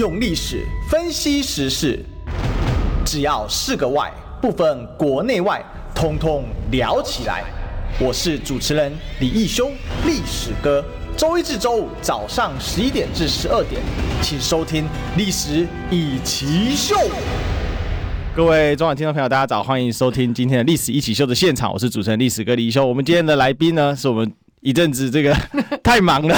用历史分析时事，只要是个“外”，不分国内外，通通聊起来。我是主持人李义修，历史哥。周一至周五早上十一点至十二点，请收听《历史一起秀》。各位中晚听众朋友，大家早，欢迎收听今天的《历史一起秀》的现场，我是主持人历史哥李义修。我们今天的来宾呢，是我们。一阵子这个 太忙了，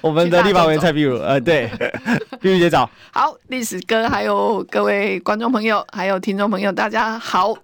我们的立法委员蔡壁如，呃，对，壁如姐早。好，历史哥，还有各位观众朋友，还有听众朋友，大家好。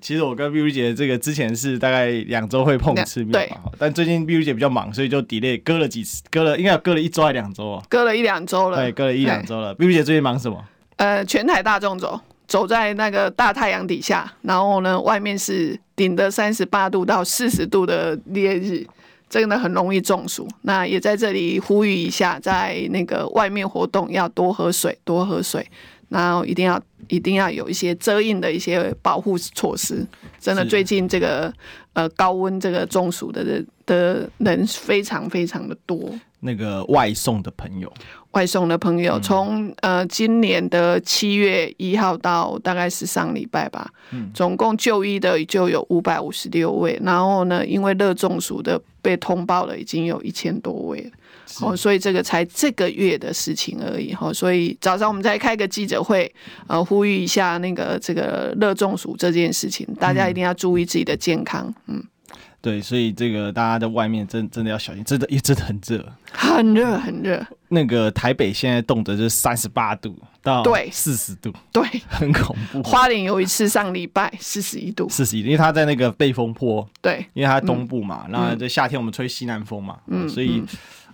其实我跟壁如姐这个之前是大概两周会碰一次面嘛，但最近壁如姐比较忙，所以就 delay 割了几次，割了应该有割了一周还两周啊？割了一两周了，对，割了一两周了。壁如姐最近忙什么？呃，全台大众走，走在那个大太阳底下，然后呢，外面是顶着三十八度到四十度的烈日。真的很容易中暑，那也在这里呼吁一下，在那个外面活动要多喝水，多喝水，然后一定要一定要有一些遮阴的一些保护措施。真的，最近这个呃高温，这个中暑的人的人非常非常的多。那个外送的朋友。外送的朋友，从呃今年的七月一号到大概是上礼拜吧，总共就医的就有五百五十六位，然后呢，因为热中暑的被通报了，已经有一千多位了，哦，所以这个才这个月的事情而已，哈，所以早上我们再开个记者会，呃，呼吁一下那个这个热中暑这件事情，大家一定要注意自己的健康，嗯。对，所以这个大家在外面真真的要小心，真的也真的很热，很热很热。那个台北现在动辄就是三十八度到对四十度，对，很恐怖。花莲有一次上礼拜四十一度，四十一度，因为它在那个背风坡，对，因为它在东部嘛，然后在夏天我们吹西南风嘛，嗯，所以。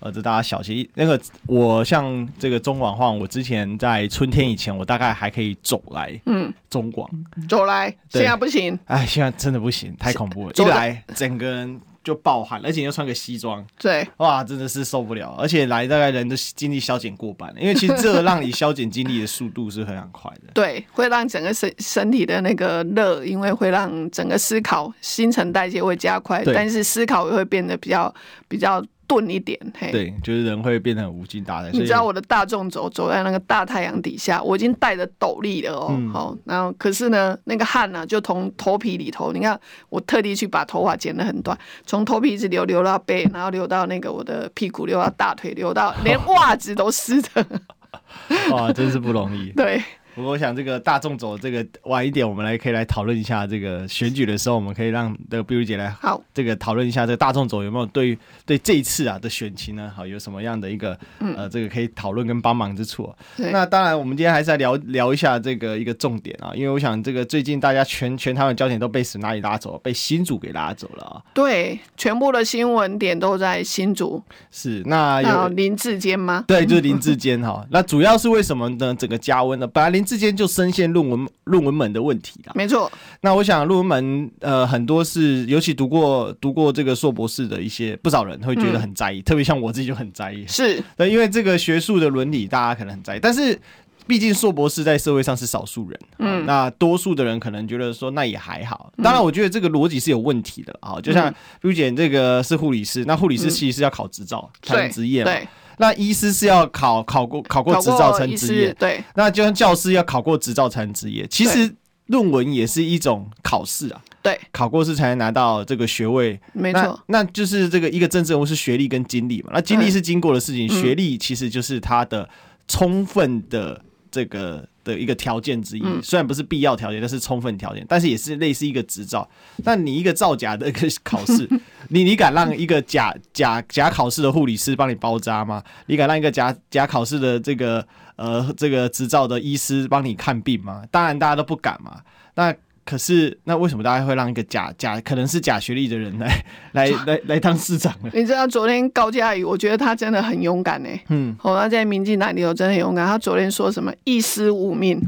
呃，这大家小心。那个，我像这个中广话，我之前在春天以前，我大概还可以走来，嗯，中广走来，现在不行。哎，现在真的不行，太恐怖了。一来整个人就暴汗，而且又穿个西装，对，哇，真的是受不了。而且来大概人的精力消减过半，因为其实热让你消减精力的速度是非常快的。对，会让整个身身体的那个热，因为会让整个思考、新陈代谢会加快，但是思考也会变得比较比较。钝一点，嘿，对，就是人会变得很无精打采。你知道我的大众走走在那个大太阳底下，我已经戴着斗笠了哦，好、嗯，然后可是呢，那个汗呢、啊，就从头皮里头，你看我特地去把头发剪得很短，从头皮一直流流到背，然后流到那个我的屁股，流到大腿，流到连袜子都湿的，哇，真是不容易。对。不过我想这个大众走这个晚一点，我们来可以来讨论一下这个选举的时候，我们可以让这个壁如姐来好这个讨论一下这个大众走有没有对对这一次啊的选情呢，好有什么样的一个呃这个可以讨论跟帮忙之处。那当然，我们今天还是来聊聊一下这个一个重点啊，因为我想这个最近大家全全台湾焦点都被史哪里拉走，被新主给拉走了啊。对，全部的新闻点都在新主。是，那有林志坚吗？对，就是林志坚哈。那主要是为什么呢？整个加温呢？本来林。之间就深陷论文论文门的问题了。没错，那我想论文门呃很多是，尤其读过读过这个硕博士的一些不少人会觉得很在意，嗯、特别像我自己就很在意。是，对，因为这个学术的伦理大家可能很在意，但是毕竟硕博士在社会上是少数人，嗯，那多数的人可能觉得说那也还好。当然，我觉得这个逻辑是有问题的啊，嗯、就像壁如姐这个是护理师，那护理师其实是要考执照才能执业嘛。对。那医师是要考考过考过执照才能执业，对。那就像教师要考过执照才能执业，其实论文也是一种考试啊。对，考过试才能拿到这个学位。没错。那就是这个一个政治人物是学历跟经历嘛？那经历是经过的事情，学历其实就是他的充分的这个。的一个条件之一，虽然不是必要条件，但是充分条件，但是也是类似一个执照。但你一个造假的一个考试，你你敢让一个假假假考试的护理师帮你包扎吗？你敢让一个假假考试的这个呃这个执照的医师帮你看病吗？当然大家都不敢嘛。那可是，那为什么大家会让一个假假可能是假学历的人来来 来来当市长呢？你知道昨天高嘉瑜，我觉得他真的很勇敢呢。嗯，好，他在民进党里头真的很勇敢。他昨天说什么“一尸五命”，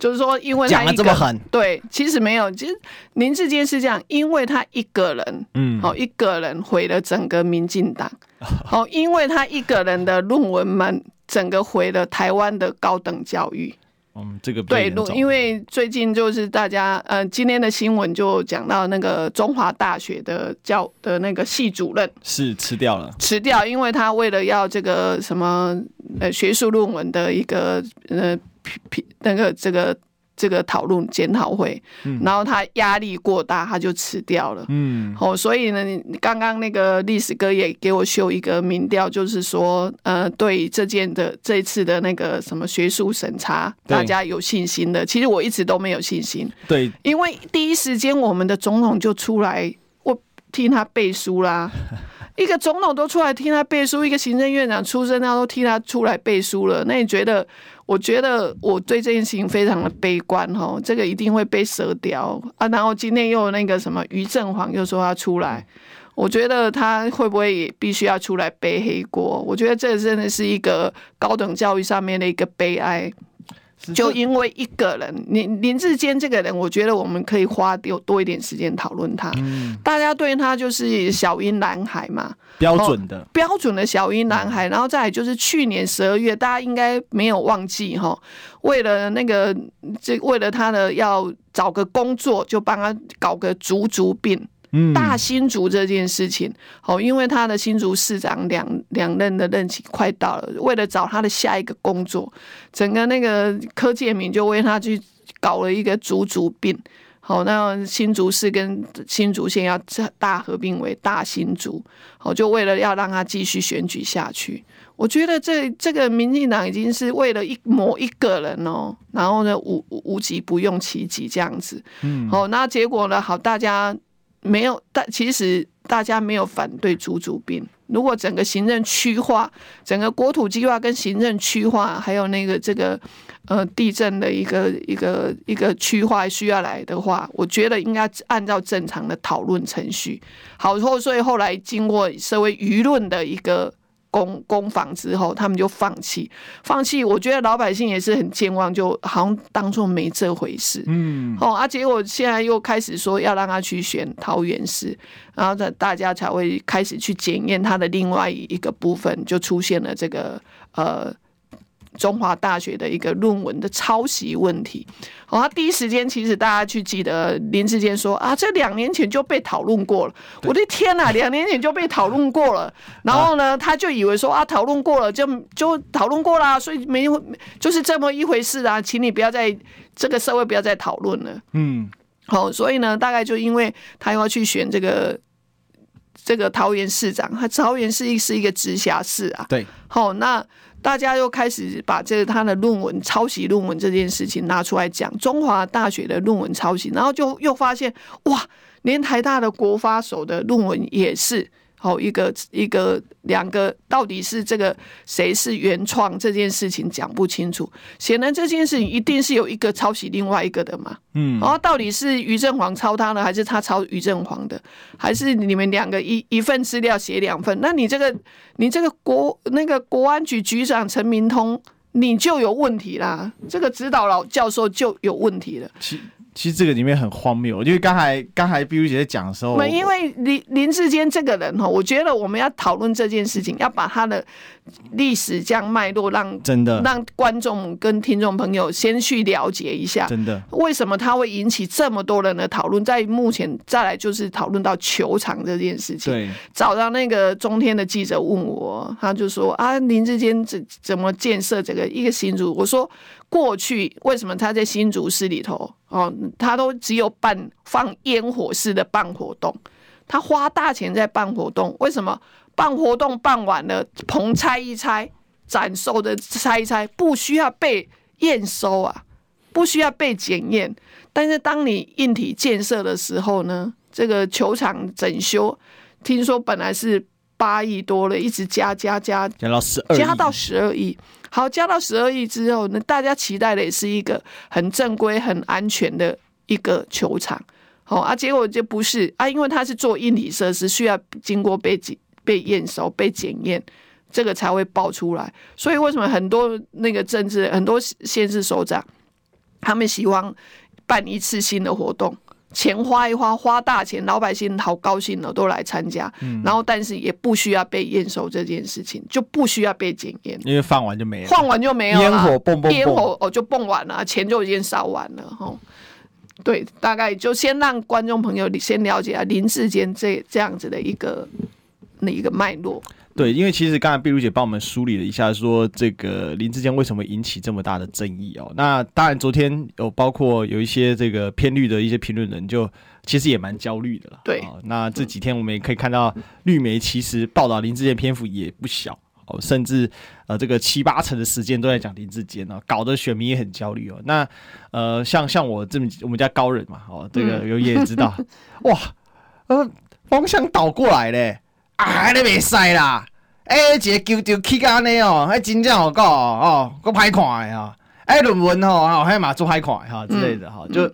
就是说，因为他讲的这么狠。对，其实没有，其实林志坚是这样，因为他一个人，嗯，哦，一个人毁了整个民进党。哦，因为他一个人的论文们，整个毁了台湾的高等教育。嗯，这个对，因为最近就是大家呃，今天的新闻就讲到那个中华大学的教的那个系主任是辞掉了，辞掉，因为他为了要这个什么呃学术论文的一个呃那个这个。这个讨论检讨会，然后他压力过大，他就辞掉了。嗯，哦，所以呢，刚刚那个历史哥也给我秀一个民调，就是说，呃，对这件的这一次的那个什么学术审查，大家有信心的。其实我一直都没有信心。对，因为第一时间我们的总统就出来，我替他背书啦。一个总统都出来替他背书，一个行政院长出身，他都替他出来背书了。那你觉得？我觉得我对这件事情非常的悲观哈，这个一定会被蛇掉啊！然后今天又有那个什么于正煌又说要出来，我觉得他会不会也必须要出来背黑锅？我觉得这真的是一个高等教育上面的一个悲哀。就因为一个人，林林志坚这个人，我觉得我们可以花多多一点时间讨论他。嗯，大家对他就是小英男孩嘛，标准的标准的小英男孩。然后再来就是去年十二月，大家应该没有忘记哈，为了那个这为了他的要找个工作，就帮他搞个足足病。大新竹这件事情，好，因为他的新竹市长两两任的任期快到了，为了找他的下一个工作，整个那个柯建明就为他去搞了一个竹竹并，好，那新竹市跟新竹县要大合并为大新竹，好，就为了要让他继续选举下去。我觉得这这个民进党已经是为了一某一个人哦，然后呢无无极不用其极这样子，嗯，好，那结果呢，好，大家。没有，但其实大家没有反对竹竹并。如果整个行政区划、整个国土计划跟行政区划，还有那个这个呃地震的一个一个一个区划需要来的话，我觉得应该按照正常的讨论程序。好，后所以后来经过社会舆论的一个。攻攻防之后，他们就放弃，放弃。我觉得老百姓也是很健忘，就好像当做没这回事。嗯，哦，啊，结果现在又开始说要让他去选桃园市，然后大大家才会开始去检验他的另外一个部分，就出现了这个呃。中华大学的一个论文的抄袭问题，好，他第一时间其实大家去记得林志坚说啊，这两年前就被讨论过了。我的天呐，两年前就被讨论过了。然后呢，他就以为说啊，讨论过了就就讨论过了，所以没就是这么一回事啊，请你不要在这个社会不要再讨论了。嗯，好，所以呢，大概就因为他要去选这个这个桃园市长，他桃园市是一个直辖市啊。对，好，那。大家又开始把这个他的论文抄袭论文这件事情拿出来讲，中华大学的论文抄袭，然后就又发现哇，连台大的国发所的论文也是。好，一个一个两个，到底是这个谁是原创这件事情讲不清楚。显然这件事情一定是有一个抄袭另外一个的嘛。嗯，然后到底是于正煌抄他呢，还是他抄于正煌的，还是你们两个一一份资料写两份？那你这个你这个国那个国安局局长陈明通，你就有问题啦。这个指导老教授就有问题了。其实这个里面很荒谬，因为刚才刚才 B B 姐在讲的时候，没，因为林林志坚这个人哈，我觉得我们要讨论这件事情，要把他的历史这样脉络让真的让观众跟听众朋友先去了解一下，真的为什么他会引起这么多人的讨论？在目前再来就是讨论到球场这件事情。对，早上那个中天的记者问我，他就说啊，林志坚怎怎么建设这个一个新竹？我说。过去为什么他在新竹市里头哦，他都只有办放烟火式的办活动，他花大钱在办活动，为什么办活动办完了棚拆一拆，展售的拆一拆，不需要被验收啊，不需要被检验，但是当你硬体建设的时候呢，这个球场整修，听说本来是八亿多了，一直加加加，加到十二，加到十二亿。好，加到十二亿之后，那大家期待的也是一个很正规、很安全的一个球场。好啊，结果就不是啊，因为它是做硬体设施，需要经过被检、被验收、被检验，这个才会爆出来。所以为什么很多那个政治、很多县市首长，他们希望办一次性的活动，钱花一花，花大钱，老百姓好高兴了，都来参加。嗯、然后，但是也不需要被验收这件事情，就不需要被检验，因为放完就没了，放完就没有了，烟火蹦蹦，烟火哦就蹦完了，钱就已经烧完了哈。对，大概就先让观众朋友先了解啊林志坚这这样子的一个那一个脉络。对，因为其实刚才碧如姐帮我们梳理了一下，说这个林志坚为什么引起这么大的争议哦。那当然，昨天有包括有一些这个偏绿的一些评论人，就其实也蛮焦虑的了。对、哦，那这几天我们也可以看到，绿媒其实报道林志坚篇幅也不小哦，甚至呃这个七八成的时间都在讲林志坚哦，搞得选民也很焦虑哦。那呃，像像我这么我们家高人嘛，哦，这个有也知道，嗯、哇，呃，方向倒过来嘞。啊，你袂使啦！哎、欸，一个球就起安尼哦，还真正好搞哦，够歹看的哦。哎，论文吼，还嘛做歹看哈之类的哈，就。嗯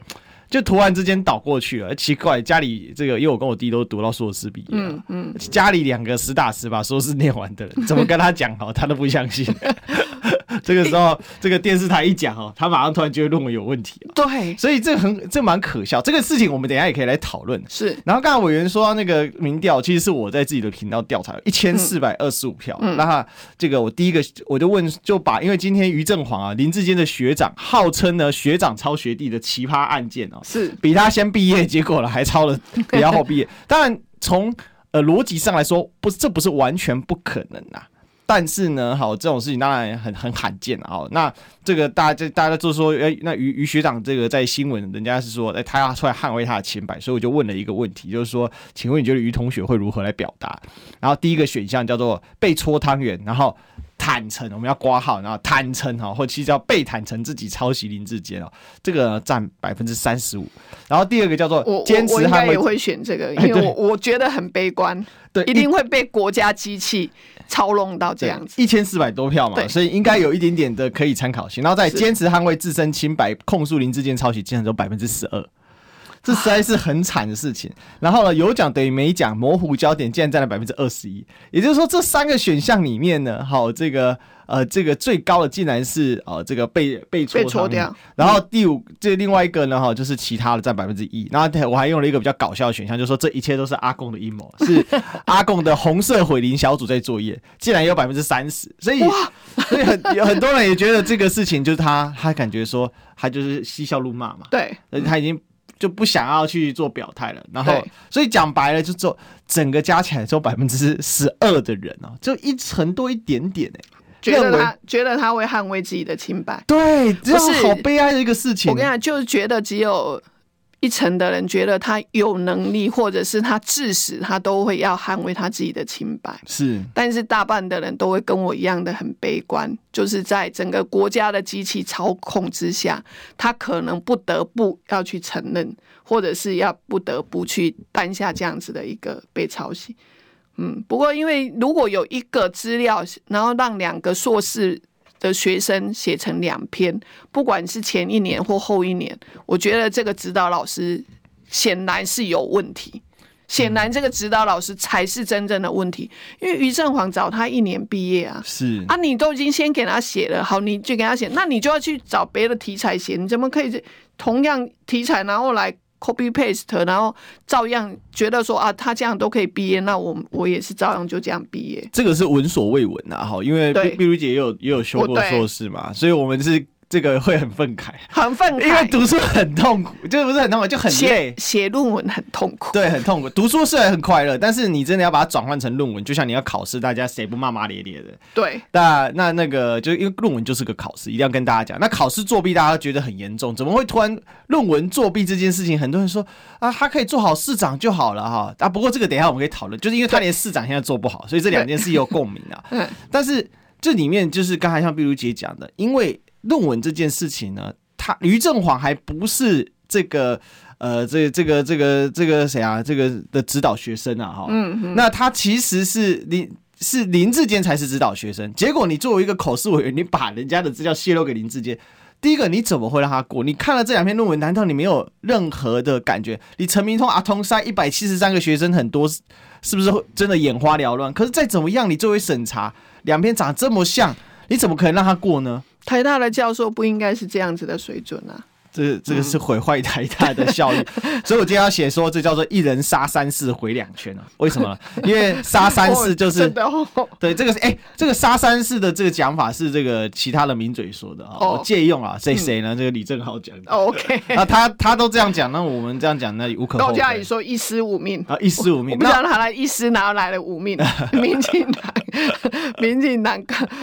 就突然之间倒过去了，奇怪，家里这个，因为我跟我弟都读到硕士毕业，嗯嗯，家里两个实打实把硕士念完的人，怎么跟他讲哦，他都不相信。这个时候，这个电视台一讲哦，他马上突然觉得论文有问题。对，所以这很这蛮可笑。这个事情我们等一下也可以来讨论。是。然后刚才委员说到那个民调，其实是我在自己的频道调查，一千四百二十五票。嗯。那这个我第一个我就问，就把因为今天于正煌啊，林志坚的学长，号称呢学长抄学弟的奇葩案件哦。是比他先毕业，结果了还抄了比较后毕业。当然，从呃逻辑上来说，不，这不是完全不可能呐。但是呢，好，这种事情当然很很罕见啊。那这个大家大家就说，哎，那于于学长这个在新闻，人家是说，哎，他要出来捍卫他的清白，所以我就问了一个问题，就是说，请问你觉得于同学会如何来表达？然后第一个选项叫做被戳汤圆，然后。坦诚，我们要挂号，然后坦诚哈，或其实叫被坦诚自己抄袭林志坚哦，这个占百分之三十五。然后第二个叫做坚持，我应该也会选这个，因为 我我觉得很悲观，对，一定会被国家机器操弄到这样子。一千四百多票嘛，所以应该有一点点的可以参考性。然后再坚持捍卫自身清白，控诉林志坚抄袭，竟然只有百分之十二。这实在是很惨的事情。然后呢，有奖等于没奖，模糊焦点竟然占了百分之二十一。也就是说，这三个选项里面呢，好，这个呃，这个最高的竟然是呃，这个被被戳，被戳掉。然后第五，这、另外一个呢，哈，就是其他的占百分之一。然后我还用了一个比较搞笑的选项，就是说这一切都是阿贡的阴谋，是 阿贡的红色毁林小组在作业，竟然有百分之三十。所以，所以很有很多人也觉得这个事情就是他，他感觉说他就是嬉笑怒骂嘛。对，他已经。就不想要去做表态了，然后所以讲白了，就做整个加起来只有百分之十二的人哦，就一成多一点点哎，觉得他觉得他会捍卫自己的清白，对，这是好悲哀的一个事情。我跟你讲，就是觉得只有。一层的人觉得他有能力，或者是他至死他都会要捍卫他自己的清白。是，但是大半的人都会跟我一样的很悲观，就是在整个国家的机器操控之下，他可能不得不要去承认，或者是要不得不去担下这样子的一个被抄袭。嗯，不过因为如果有一个资料，然后让两个硕士。的学生写成两篇，不管是前一年或后一年，我觉得这个指导老师显然是有问题，显然这个指导老师才是真正的问题。因为于正煌找他一年毕业啊，是啊，你都已经先给他写了，好，你就给他写，那你就要去找别的题材写，你怎么可以同样题材然后来？copy paste，然后照样觉得说啊，他这样都可以毕业，那我我也是照样就这样毕业。这个是闻所未闻呐，哈，因为碧如姐也有也有修过硕士嘛，所以我们是。这个会很愤慨，很愤慨，因为读书很痛苦，就是不是很痛苦，就很累。写论文很痛苦，对，很痛苦。读书虽然很快乐，但是你真的要把它转换成论文，就像你要考试，大家谁不骂骂咧咧的？对。那那那个，就因为论文就是个考试，一定要跟大家讲。那考试作弊，大家觉得很严重，怎么会突然论文作弊这件事情？很多人说啊，他可以做好市长就好了哈。啊，不过这个等一下我们可以讨论，就是因为他连市长现在做不好，所以这两件事有共鸣啊。嗯。但是这里面就是刚才像碧如姐讲的，因为。论文这件事情呢，他于正煌还不是这个呃，这个、这个这个这个谁啊？这个的指导学生啊，哈，嗯，那他其实是林是林志坚才是指导学生。结果你作为一个口试委员，你把人家的资料泄露给林志坚，第一个你怎么会让他过？你看了这两篇论文，难道你没有任何的感觉？你陈明通阿通塞一百七十三个学生很多，是不是会真的眼花缭乱？可是再怎么样，你作为审查两篇长得这么像，你怎么可能让他过呢？台大的教授不应该是这样子的水准啊！这这个是毁坏台大的效益，嗯、所以我今天要写说，这叫做一人杀三士毁两圈啊？为什么？因为杀三士就是、哦哦、对这个哎、欸，这个杀三士的这个讲法是这个其他的名嘴说的啊，哦、我借用啊，谁谁呢？嗯、这个李正浩讲的。OK，那他他都这样讲，那我们这样讲，那无可厚非。高嘉瑜说一尸五命啊，一尸五命，我不知道他来一尸，哪来的五命？民进党，民进党，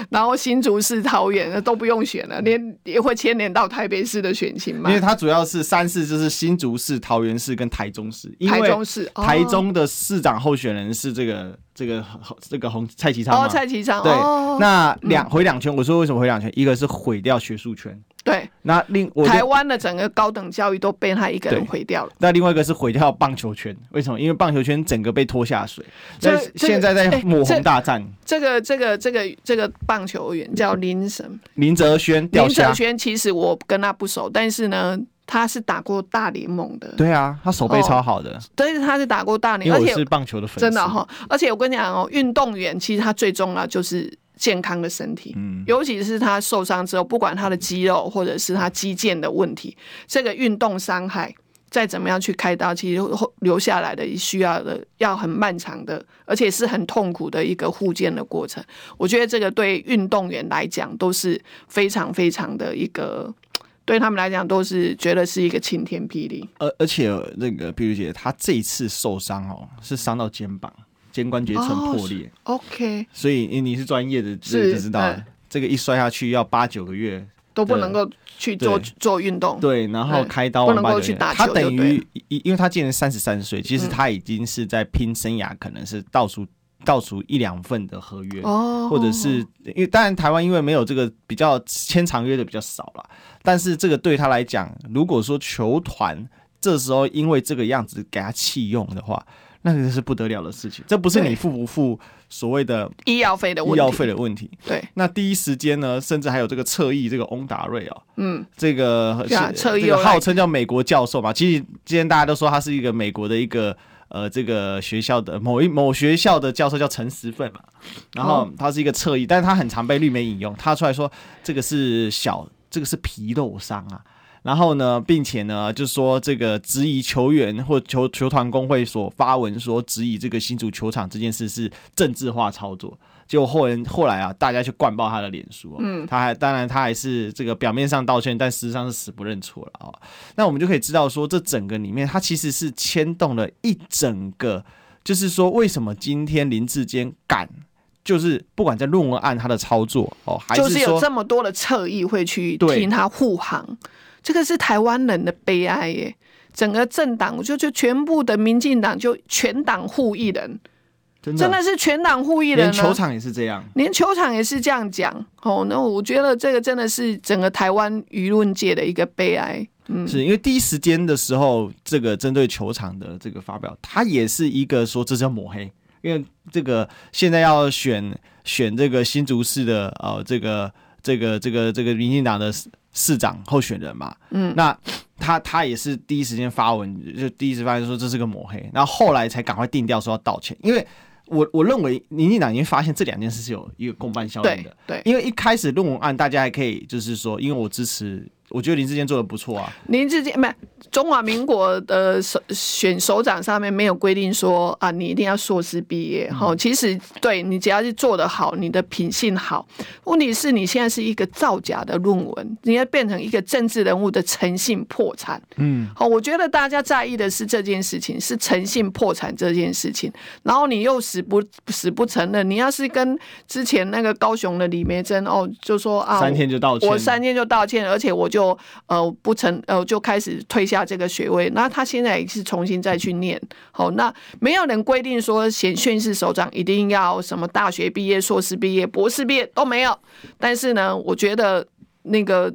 然后新竹市、桃园都不用选了，连也会牵连到台北市的选情。因为它主要是三市，就是新竹市、桃园市跟台中市。台中市，台中的市长候选人是这个这个这个洪蔡其昌哦，蔡其昌。对，那两回两圈，我说为什么回两圈？一个是毁掉学术圈，对。那另台湾的整个高等教育都被他一个人毁掉了。那另外一个是毁掉棒球圈，为什么？因为棒球圈整个被拖下水。这现在在抹红大战。这个这个这个这个棒球员叫林什么？林哲轩。林哲轩其实我跟他不熟，但是呢。他是打过大联盟的，对啊，他手背超好的。对、哦，他是打过大联盟，而且是棒球的粉丝，真的哈。而且我跟你讲哦，运动员其实他最重要就是健康的身体，嗯，尤其是他受伤之后，不管他的肌肉或者是他肌腱的问题，这个运动伤害再怎么样去开刀，其实留下来的需要的要很漫长的，而且是很痛苦的一个复健的过程。我觉得这个对运动员来讲都是非常非常的一个。对他们来讲，都是觉得是一个晴天霹雳。而而且那个碧如姐，她这一次受伤哦，是伤到肩膀，肩关节层破裂。哦、OK，所以你是专业的，是就知道、嗯、这个一摔下去要八九个月都不能够去做做运动。对，然后开刀不能够去打球。他等于，因为他今年三十三岁，其实他已经是在拼生涯，可能是倒数。倒数一两份的合约，哦、或者是因为当然台湾因为没有这个比较签长约的比较少了，但是这个对他来讲，如果说球团这时候因为这个样子给他弃用的话，那个是不得了的事情。这不是你付不付所谓的医药费的问题，医药费的问题。对，那第一时间呢，甚至还有这个侧翼这个翁达瑞哦，嗯，这个侧翼这个号称叫美国教授嘛，其实今天大家都说他是一个美国的一个。呃，这个学校的某一某学校的教授叫陈时奋嘛，然后他是一个侧翼，但是他很常被绿媒引用，他出来说这个是小，这个是皮肉伤啊，然后呢，并且呢，就说这个质疑球员或球球团工会所发文说质疑这个新竹球场这件事是政治化操作。结果后人后来啊，大家去灌爆他的脸书，嗯，他还当然他还是这个表面上道歉，但实际上是死不认错了啊。那我们就可以知道说，这整个里面他其实是牵动了一整个，就是说为什么今天林志坚敢，就是不管在论文案他的操作哦，还是说就是有这么多的侧翼会去听他护航，对这个是台湾人的悲哀耶。整个政党就就全部的民进党就全党护一人。真的，真的是全党护一人，连球场也是这样，连球场也是这样讲。哦，那我觉得这个真的是整个台湾舆论界的一个悲哀。嗯，是因为第一时间的时候，这个针对球场的这个发表，他也是一个说这是要抹黑，因为这个现在要选选这个新竹市的呃这个这个这个这个民进党的市长候选人嘛。嗯，那他他也是第一时间发文，就第一时发现说这是个抹黑，然后后来才赶快定调说要道歉，因为。我我认为民进党已经发现这两件事是有一个共伴效应的，对，对，因为一开始论文案大家还可以就是说，因为我支持。我觉得林志坚做的不错啊。林志坚没有中华民国的首选首长上面没有规定说啊，你一定要硕士毕业。哈、嗯，其实对你只要是做得好，你的品性好。问题是你现在是一个造假的论文，你要变成一个政治人物的诚信破产。嗯，好，我觉得大家在意的是这件事情，是诚信破产这件事情。然后你又死不死不承认。你要是跟之前那个高雄的李梅珍哦，就说啊，三天就道歉，我三天就道歉，而且我就。就呃不成呃就开始退下这个学位，那他现在也是重新再去念。好，那没有人规定说选训士首长一定要什么大学毕业、硕士毕业、博士毕业都没有。但是呢，我觉得那个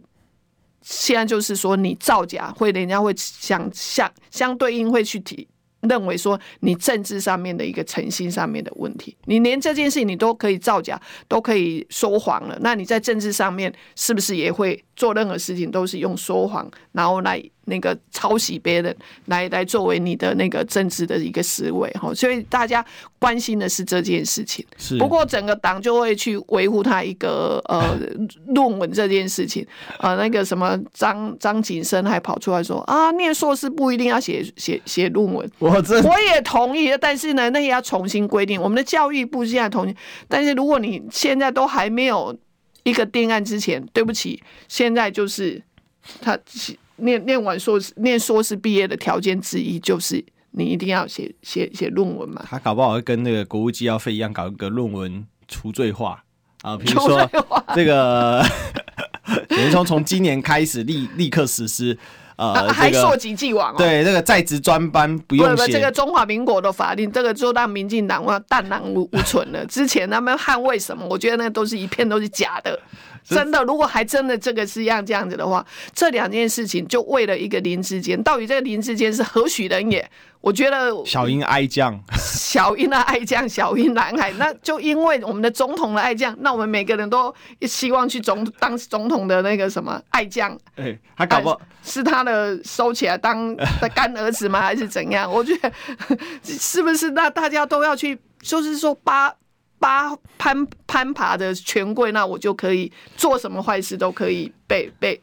现在就是说你造假，会人家会想相相对应会去提。认为说你政治上面的一个诚信上面的问题，你连这件事情你都可以造假，都可以说谎了，那你在政治上面是不是也会做任何事情都是用说谎，然后来那个抄袭别人来来作为你的那个政治的一个思维哈，所以大家关心的是这件事情。是，不过整个党就会去维护他一个呃论文这件事情。呃，那个什么张张景生还跑出来说啊，念硕士不一定要写写写论文。我这我也同意，但是呢，那也要重新规定。我们的教育部现在同意，但是如果你现在都还没有一个定案之前，对不起，现在就是他。念念完硕士，念硕士毕业的条件之一就是你一定要写写写论文嘛。他搞不好会跟那个国务机要费一样，搞一个论文除罪化啊，比如说 这个，等于说从今年开始立立刻实施，呃，啊、还溯及既往、哦。对，这个在职专班不用写。这个中华民国的法令，这个就让民进党啊荡然无无存了。之前他们捍卫什么？我觉得那都是一片都是假的。真的，如果还真的这个是样这样子的话，这两件事情就为了一个林志坚，到底这个林志坚是何许人也？我觉得小英爱将，小英的爱将，小英男孩，那就因为我们的总统的爱将，那我们每个人都希望去总当总统的那个什么爱将。哎，他搞不好是他的收起来当的干儿子吗？还是怎样？我觉得 是不是那大家都要去，就是说把。八攀攀爬的权贵，那我就可以做什么坏事都可以被被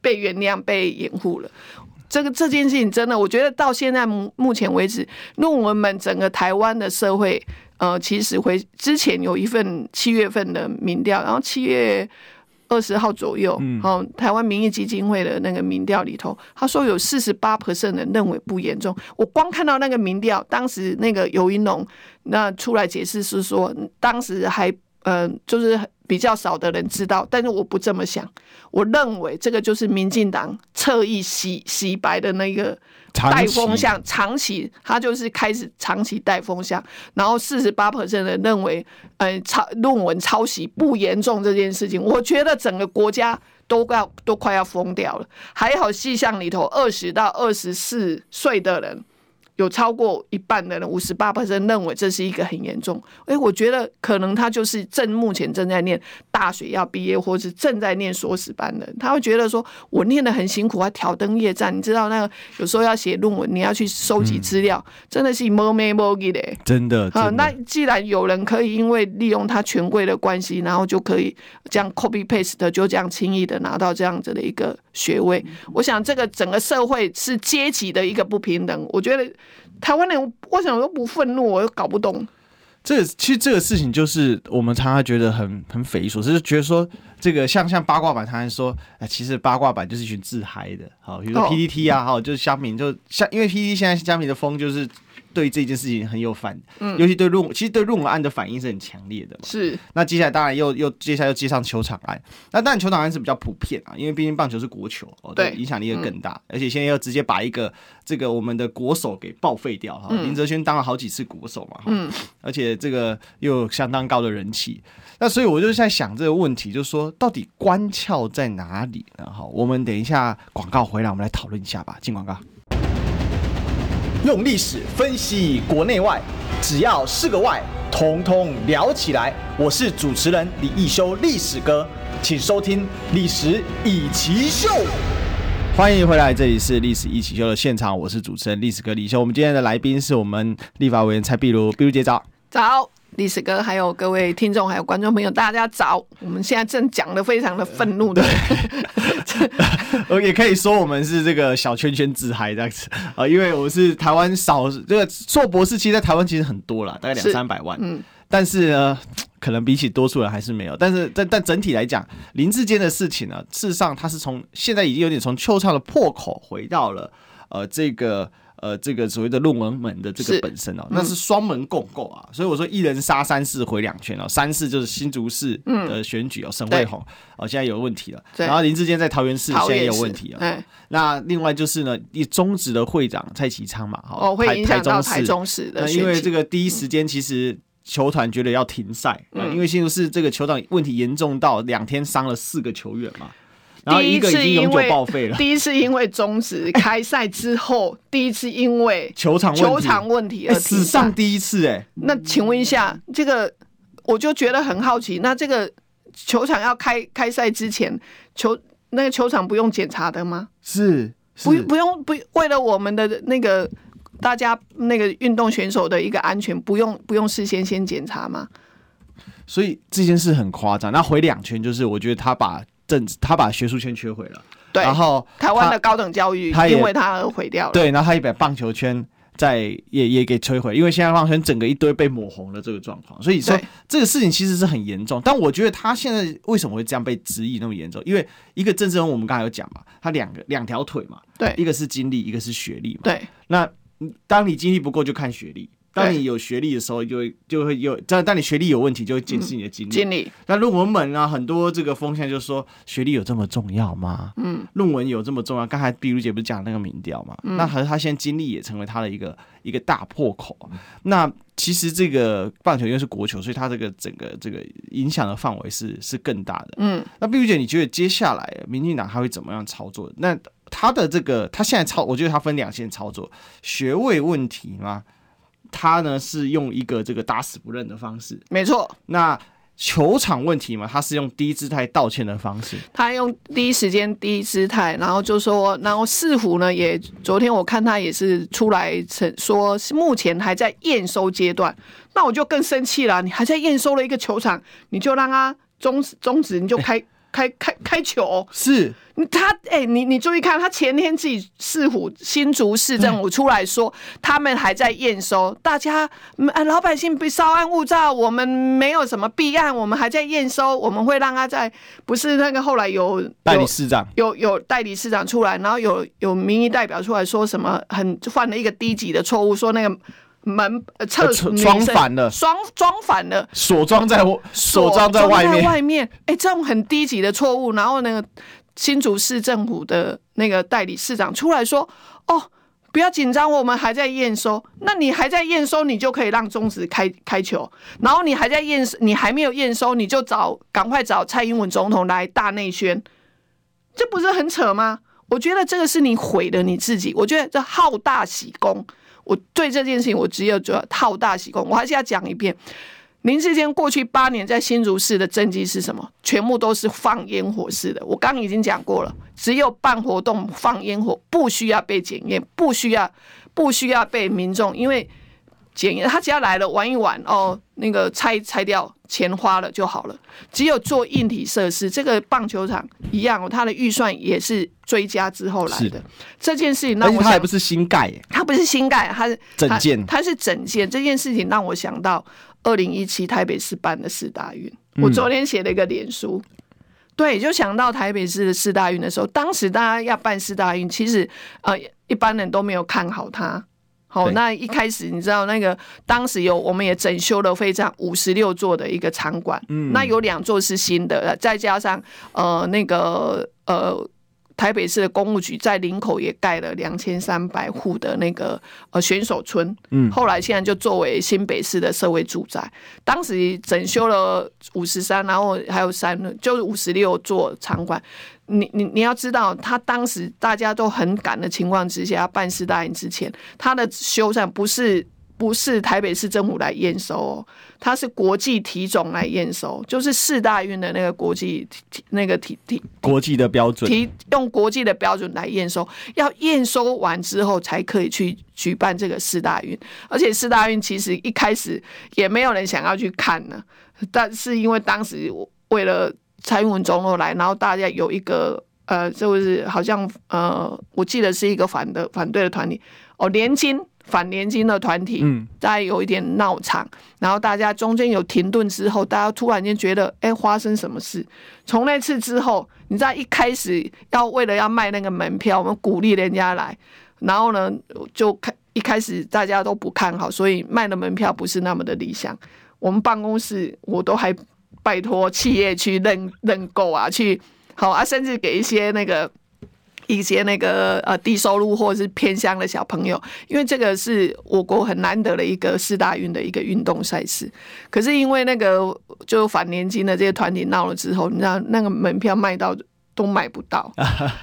被原谅、被掩护了。这个这件事情真的，我觉得到现在目前为止，论文们整个台湾的社会，呃，其实回之前有一份七月份的民调，然后七月。二十号左右，好，台湾民意基金会的那个民调里头，他说有四十八 percent 人认为不严重。我光看到那个民调，当时那个尤云龙那出来解释是说，当时还嗯、呃，就是比较少的人知道，但是我不这么想，我认为这个就是民进党侧翼洗洗白的那个。带风向，长期他就是开始长期带风向，然后四十八 percent 的认为，呃，抄论文抄袭不严重这件事情，我觉得整个国家都要都快要疯掉了。还好细项里头，二十到二十四岁的人。有超过一半的人，五十八 percent 认为这是一个很严重。哎，我觉得可能他就是正目前正在念大学要毕业，或是正在念硕士班的，他会觉得说，我念的很辛苦，还挑灯夜战。你知道那个有时候要写论文，你要去收集资料，真的是摸没摸的。真的啊，那既然有人可以因为利用他权贵的关系，然后就可以这样 copy paste，就这样轻易的拿到这样子的一个学位，我想这个整个社会是阶级的一个不平等。我觉得。台湾人为什么都不愤怒？我又搞不懂。这其实这个事情就是我们常常觉得很很匪夷所思，就觉得说这个像像八卦版，常常说，哎，其实八卦版就是一群自嗨的，好，比如说 PPT 啊，好，就是虾米，就像因为 PPT 现在虾米的风就是。对这件事情很有反，嗯，尤其对论，其实对论文案的反应是很强烈的嘛。是，那接下来当然又又接下来又接上球场案，那当然球场案是比较普遍啊，因为毕竟棒球是国球哦，对，影响力也更大，嗯，而且现在又直接把一个这个我们的国手给报废掉哈，林哲轩当了好几次国手嘛，嗯，而且这个又有相当高的人气，那所以我就在想这个问题，就是说到底关窍在哪里呢？好，我们等一下广告回来，我们来讨论一下吧，进广告。用历史分析国内外，只要是个“外”，统统聊起来。我是主持人李易修，历史哥，请收听《历史以奇秀》。欢迎回来，这里是《历史一起秀》的现场，我是主持人历史哥李修。我们今天的来宾是我们立法委员蔡壁如，壁如姐早。早。历史哥，还有各位听众，还有观众朋友，大家早！我们现在正讲的非常的愤怒的，我 也可以说我们是这个小圈圈自嗨这样子啊，因为我是台湾少这个硕博士，其实在台湾其实很多了，大概两三百万，嗯，但是呢，可能比起多数人还是没有。但是但但整体来讲，林志坚的事情呢，事实上他是从现在已经有点从秋唱的破口回到了呃这个。呃，这个所谓的论文门的这个本身哦，那是双门共构啊，所以我说一人杀三士回两圈哦，三士就是新竹市的选举哦，沈卫红哦，现在有问题了，然后林志坚在桃园市现在也有问题啊，那另外就是呢，以中职的会长蔡其昌嘛，哦，会影响到台中市。的，因为这个第一时间其实球团觉得要停赛，嗯，因为新竹市这个球场问题严重到两天伤了四个球员嘛。然后一个已经永久报废了。第一次因为中止开赛之后，第一次因为球场球场问题而史上第一次哎。那请问一下，这个我就觉得很好奇。那这个球场要开开赛之前，球那个球场不用检查的吗？是不不用不为了我们的那个大家那个运动选手的一个安全，不用不用事先先检查吗？所以这件事很夸张。那回两圈就是，我觉得他把政治，他把学术圈摧毁了。对，然后台湾的高等教育因为他而毁掉了。对，然后他也把棒球圈在也也给摧毁，因为现在棒球圈整个一堆被抹红了这个状况。所以说这个事情其实是很严重。但我觉得他现在为什么会这样被质疑那么严重？因为一个政治人物，我们刚才有讲嘛，他两个两条腿嘛，对，一个是经历，一个是学历嘛。对，那当你经历不够，就看学历。当你有学历的时候，就会就会有；当当你学历有问题，就会检视你的经历。经历。那论文门啊，很多这个风向就是说，学历有这么重要吗？嗯。论文有这么重要？刚才碧如姐不是讲那个民调嘛？嗯。那和他现在经历也成为他的一个一个大破口。那其实这个棒球因为是国球，所以他这个整个这个影响的范围是是更大的。嗯。那碧如姐，你觉得接下来民进党他会怎么样操作？那他的这个他现在操，我觉得他分两线操作，学位问题吗？他呢是用一个这个打死不认的方式，没错。那球场问题嘛，他是用低姿态道歉的方式。他用第一时间低姿态，然后就说，然后似乎呢也昨天我看他也是出来承说，目前还在验收阶段。那我就更生气了，你还在验收了一个球场，你就让他终止终止，你就开。欸开开开球。是。他哎、欸，你你注意看，他前天自己市府新竹市政府出来说，他们还在验收，大家老百姓被稍安勿躁，我们没有什么弊案，我们还在验收，我们会让他在不是那个后来有，有代理市长。有有代理市长出来，然后有有民意代表出来说什么很犯了一个低级的错误，说那个。门厕所装反了，装装反了，锁装在锁装在外面。外面，哎，这种很低级的错误，然后那个新竹市政府的那个代理市长出来说：“哦，不要紧张，我们还在验收。那你还在验收，你就可以让中职开开球。然后你还在验收，你还没有验收，你就找赶快找蔡英文总统来大内宣，这不是很扯吗？我觉得这个是你毁了你自己。我觉得这好大喜功。”我对这件事情，我只有做好大喜功。我还是要讲一遍，林志坚过去八年在新竹市的政绩是什么？全部都是放烟火式的。我刚已经讲过了，只有办活动放烟火，不需要被检验，不需要不需要被民众，因为。检验他只要来了玩一玩哦，那个拆拆掉，钱花了就好了。只有做硬体设施，这个棒球场一样，他的预算也是追加之后来的。的这件事情让我想，他还不是新盖，他不是新盖，他是整件，他是整建。这件事情让我想到二零一七台北市办的四大运，我昨天写了一个脸书，嗯、对，就想到台北市的四大运的时候，当时大家要办四大运，其实呃一般人都没有看好他。好，那一开始你知道那个当时有我们也整修了非常五十六座的一个场馆，嗯，那有两座是新的，再加上呃那个呃台北市的公务局在林口也盖了两千三百户的那个呃选手村，嗯，后来现在就作为新北市的社会住宅，当时整修了五十三，然后还有三就是五十六座场馆。你你你要知道，他当时大家都很赶的情况之下，办事大运之前，他的修缮不是不是台北市政府来验收哦，它是国际体总来验收，就是四大运的那个国际体那个体体国际的标准，提用国际的标准来验收，要验收完之后才可以去举办这个四大运，而且四大运其实一开始也没有人想要去看呢，但是因为当时为了蔡英文总统来，然后大家有一个呃，就是好像呃，我记得是一个反的反对的团体哦，年金反年金的团体，嗯，大家有一点闹场，然后大家中间有停顿之后，大家突然间觉得，哎、欸，发生什么事？从那次之后，你知道一开始要为了要卖那个门票，我们鼓励人家来，然后呢，就开一开始大家都不看好，所以卖的门票不是那么的理想。我们办公室我都还。拜托企业去认认购啊，去好啊，甚至给一些那个一些那个呃低收入或者是偏乡的小朋友，因为这个是我国很难得的一个四大运的一个运动赛事。可是因为那个就反年轻的这些团体闹了之后，你知道那个门票卖到都买不到。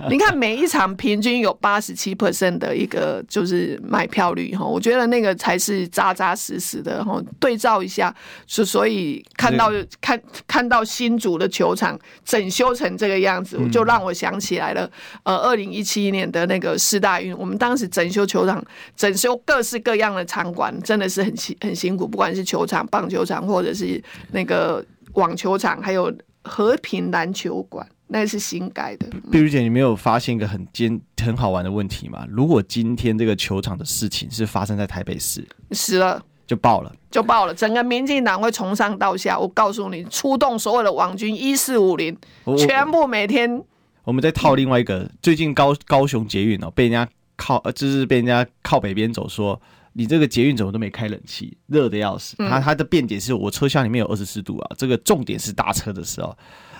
你看每一场平均有八十七 percent 的一个就是买票率哈，我觉得那个才是扎扎实实的哈。对照一下，所所以看到看看到新竹的球场整修成这个样子，就让我想起来了。呃，二零一七年的那个世大运，我们当时整修球场，整修各式各样的场馆，真的是很辛很辛苦，不管是球场、棒球场，或者是那个网球场，还有和平篮球馆。那是新盖的。碧如姐，你没有发现一个很尖、很好玩的问题吗？如果今天这个球场的事情是发生在台北市，死了就爆了，就爆了。整个民进党会从上到下，我告诉你，出动所有的网军一四五零，全部每天。我们再套另外一个，嗯、最近高高雄捷运哦，被人家靠，就是被人家靠北边走说，你这个捷运怎么都没开冷气，热的要死。他、嗯、他的辩解是我车厢里面有二十四度啊，这个重点是搭车的时候。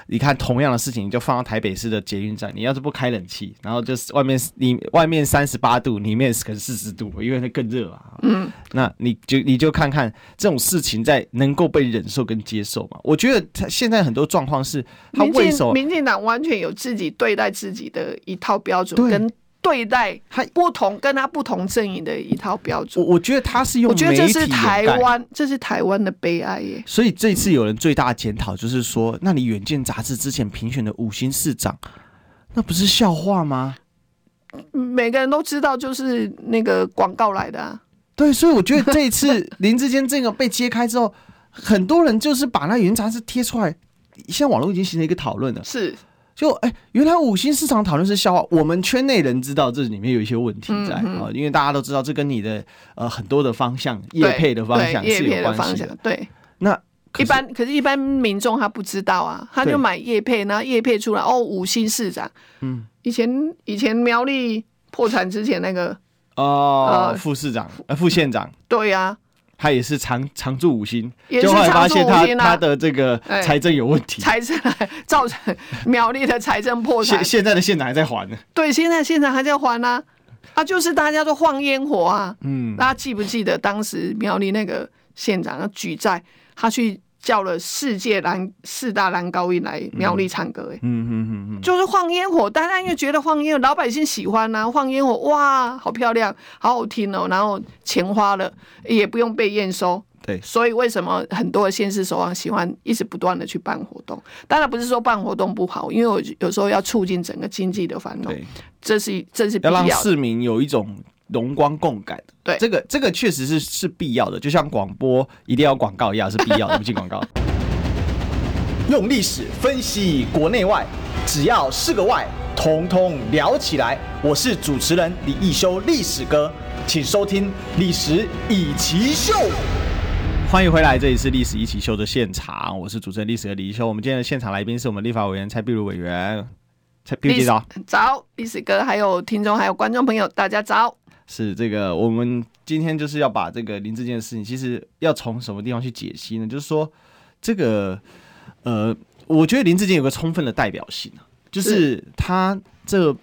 你看，同样的事情，你就放到台北市的捷运站，你要是不开冷气，然后就是外面你外面三十八度，里面可能四十度，因为它更热啊。嗯，那你就你就看看这种事情在能够被忍受跟接受吗？我觉得他现在很多状况是，他为什么民进党完全有自己对待自己的一套标准跟。对待他不同，跟他不同阵营的一套标准。我我觉得他是用，我觉得这是台湾，这是台湾的悲哀耶。所以这次有人最大的检讨就是说，那你《远见》杂志之前评选的五星市长，那不是笑话吗？每个人都知道，就是那个广告来的啊。对，所以我觉得这一次 林志坚这个被揭开之后，很多人就是把那《远见》杂志贴出来，现在网络已经形成一个讨论了。是。就哎、欸，原来五星市场讨论是笑话。我们圈内人知道这里面有一些问题在啊、嗯嗯，因为大家都知道这跟你的呃很多的方向业配的方向是有关系的。对，那一般可是，一般民众他不知道啊，他就买业配，然后业配出来哦，五星市长。嗯，以前以前苗栗破产之前那个哦、呃，副市长呃副县长。对呀、啊。他也是常常驻五星，就后来发现他他的这个财政有问题，财政造成 苗栗的财政破产。现现在的县长还在还呢。对，现在县长还在还呢、啊。啊，就是大家都放烟火啊。嗯，大家记不记得当时苗栗那个县长要举债，他去。叫了世界男四大男高音来苗栗唱歌，哎，嗯嗯嗯嗯，就是放烟火，大家因为觉得放烟火，老百姓喜欢呐、啊，放烟火哇，好漂亮，好好听哦，然后钱花了也不用被验收，对，所以为什么很多的县市首长喜欢一直不断的去办活动？当然不是说办活动不好，因为我有时候要促进整个经济的繁荣，这是这是要让市民有一种。荣光共感，对这个这个确实是是必要的，就像广播一定要广告一样是必要的，不进广告。用历史分析国内外，只要是个“外”，统统聊起来。我是主持人李一修，历史哥，请收听《历史易起秀》。欢迎回来，这里是《历史一起秀》的现场，我是主持人历史哥李易修。我们今天的现场来宾是我们立法委员蔡碧如委员，蔡碧如早，早，历史哥，还有听众，还有观众朋友，大家早。是这个，我们今天就是要把这个林志坚的事情，其实要从什么地方去解析呢？就是说，这个呃，我觉得林志坚有个充分的代表性啊，就是他这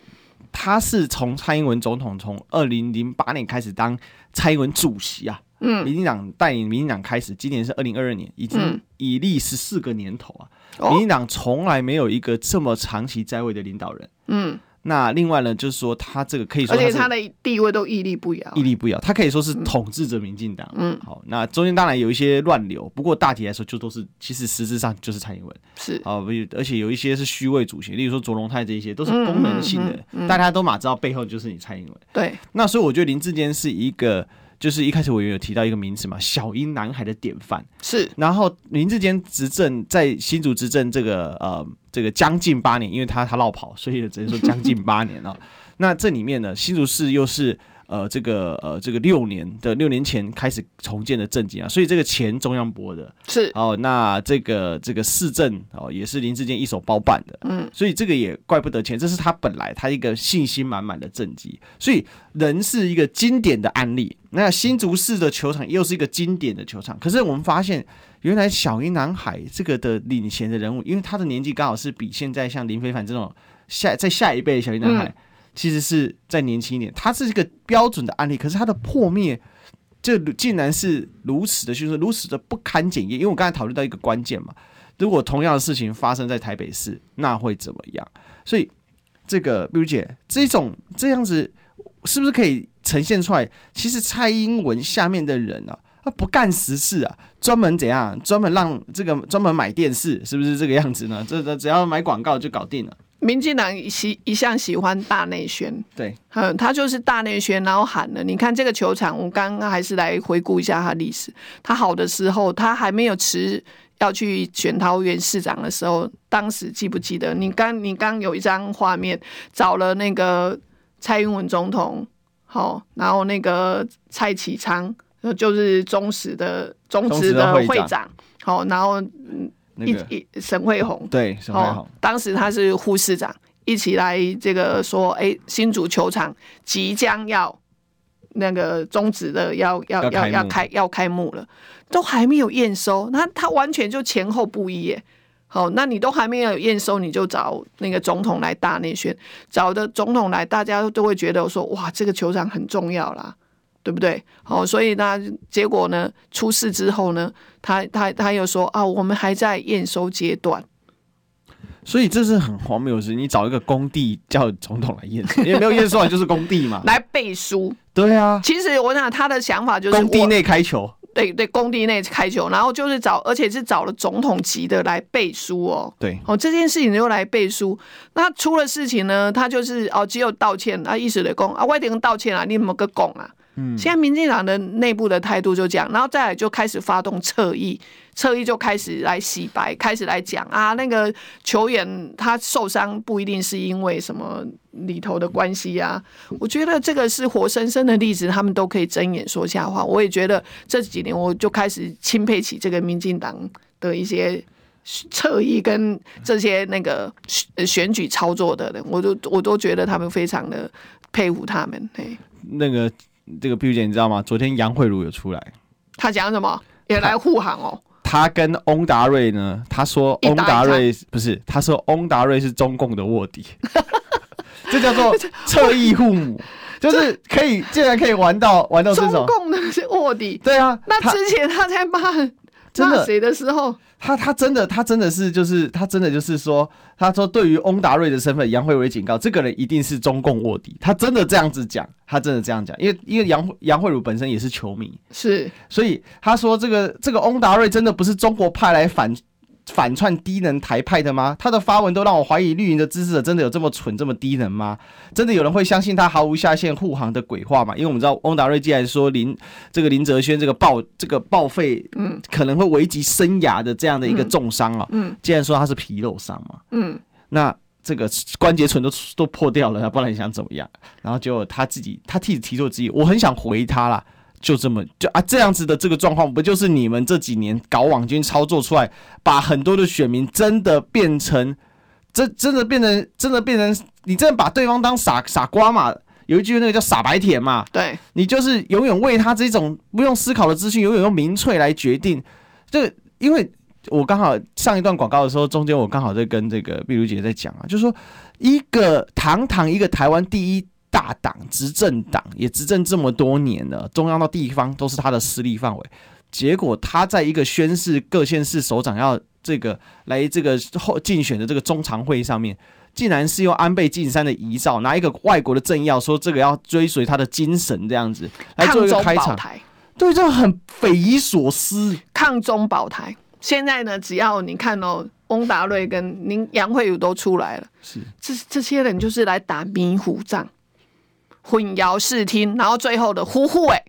他是从蔡英文总统从二零零八年开始当蔡英文主席啊，嗯，民进党带领民进党开始，今年是二零二二年，已经已历十四个年头啊，民进党从来没有一个这么长期在位的领导人，嗯。那另外呢，就是说他这个可以说，而且他的地位都屹立不摇，屹立不摇。他可以说是统治着民进党。嗯，好，那中间当然有一些乱流，不过大体来说就都是，其实实质上就是蔡英文是啊，而且有一些是虚位主席，例如说卓荣泰这一些都是功能性的，嗯嗯嗯、大家都马知道背后就是你蔡英文。对，那所以我觉得林志坚是一个。就是一开始我也有提到一个名词嘛，小英男孩的典范是。然后林志坚执政在新竹执政这个呃这个将近八年，因为他他落跑，所以只能说将近八年了。那这里面呢，新竹市又是。呃，这个呃，这个六年的六年前开始重建的政绩啊，所以这个钱中央拨的，是哦。那这个这个市政哦，也是林志坚一手包办的，嗯，所以这个也怪不得钱，这是他本来他一个信心满满的政绩，所以人是一个经典的案例。那新竹市的球场又是一个经典的球场，可是我们发现，原来小英男孩这个的领衔的人物，因为他的年纪刚好是比现在像林非凡这种下在下一辈的小英男孩。嗯其实是再年轻一点，它是一个标准的案例，可是它的破灭，这竟然是如此的，就是如此的不堪检验。因为我刚才讨论到一个关键嘛，如果同样的事情发生在台北市，那会怎么样？所以这个比如姐这种这样子，是不是可以呈现出来？其实蔡英文下面的人啊，他不干实事啊，专门怎样？专门让这个专门买电视，是不是这个样子呢？这这只要买广告就搞定了。民进党喜一向喜欢大内宣，对，嗯，他就是大内宣，然后喊了。你看这个球场，我刚刚还是来回顾一下他历史。他好的时候，他还没有辞要去选桃园市长的时候，当时记不记得？你刚你刚有一张画面，找了那个蔡英文总统，好，然后那个蔡启昌，就是中时的中职的会长，好，然后嗯。一一沈惠虹对沈慧虹，当时他是副市长，一起来这个说，哎、欸，新竹球场即将要那个终止的要要要要开要开幕了，都还没有验收，那他完全就前后不一耶。好，那你都还没有验收，你就找那个总统来大内宣，找的总统来，大家都会觉得说，哇，这个球场很重要啦。对不对？好，所以那，结果呢，出事之后呢，他他他又说啊，我们还在验收阶段。所以这是很荒谬的事。你找一个工地叫总统来验收，也没有验收完就是工地嘛，来背书。对啊，其实我想他的想法就是工地内开球，对对，工地内开球，然后就是找，而且是找了总统级的来背书哦。对，哦，这件事情又来背书，那出了事情呢，他就是哦，只有道歉啊，意思的讲啊，外地人道歉啊，你怎么个讲啊？现在民进党的内部的态度就这样，然后再来就开始发动侧翼，侧翼就开始来洗白，开始来讲啊，那个球员他受伤不一定是因为什么里头的关系啊。我觉得这个是活生生的例子，他们都可以睁眼说瞎话。我也觉得这几年我就开始钦佩起这个民进党的一些侧翼跟这些那个选举操作的人，我都我都觉得他们非常的佩服他们。嘿，那个。这个碧如姐你知道吗？昨天杨慧茹有出来，她讲什么？也来护航哦。他跟翁达瑞呢？他说翁达瑞不是，他说翁达瑞是中共的卧底，这叫做侧翼护母，就是可以竟然可以玩到玩到这种中共的是卧底。对啊，那之前他在骂骂谁的时候？他他真的他真的是就是他真的就是说，他说对于翁达瑞的身份，杨慧茹警告这个人一定是中共卧底，他真的这样子讲，他真的这样讲，因为因为杨杨慧茹本身也是球迷，是，所以他说这个这个翁达瑞真的不是中国派来反。反串低能台派的吗？他的发文都让我怀疑绿营的支持者真的有这么蠢、这么低能吗？真的有人会相信他毫无下限护航的鬼话吗？因为我们知道翁达瑞既然说林这个林哲轩这个报这个报废，嗯，可能会危及生涯的这样的一个重伤啊，嗯，既然说他是皮肉伤嘛，嗯，那这个关节唇都都破掉了，不然你想怎么样？然后就他自己他替提出质疑，我很想回他啦。就这么就啊，这样子的这个状况，不就是你们这几年搞网军操作出来，把很多的选民真的变成，真真的变成真的变成，你真的把对方当傻傻瓜嘛？有一句那个叫傻白甜嘛，对，你就是永远为他这种不用思考的资讯，永远用民粹来决定。这个，因为我刚好上一段广告的时候，中间我刚好在跟这个碧如姐在讲啊，就是说一个堂堂一个台湾第一。大党执政党也执政这么多年了，中央到地方都是他的势力范围。结果他在一个宣誓各县市首长要这个来这个后竞选的这个中常会上面，竟然是用安倍晋三的遗照，拿一个外国的政要说这个要追随他的精神这样子来做一个开场。对，这很匪夷所思。抗中保台，现在呢，只要你看哦，翁达瑞跟您杨慧如都出来了，是这这些人就是来打迷糊仗。混淆视听，然后最后的呼呼哎，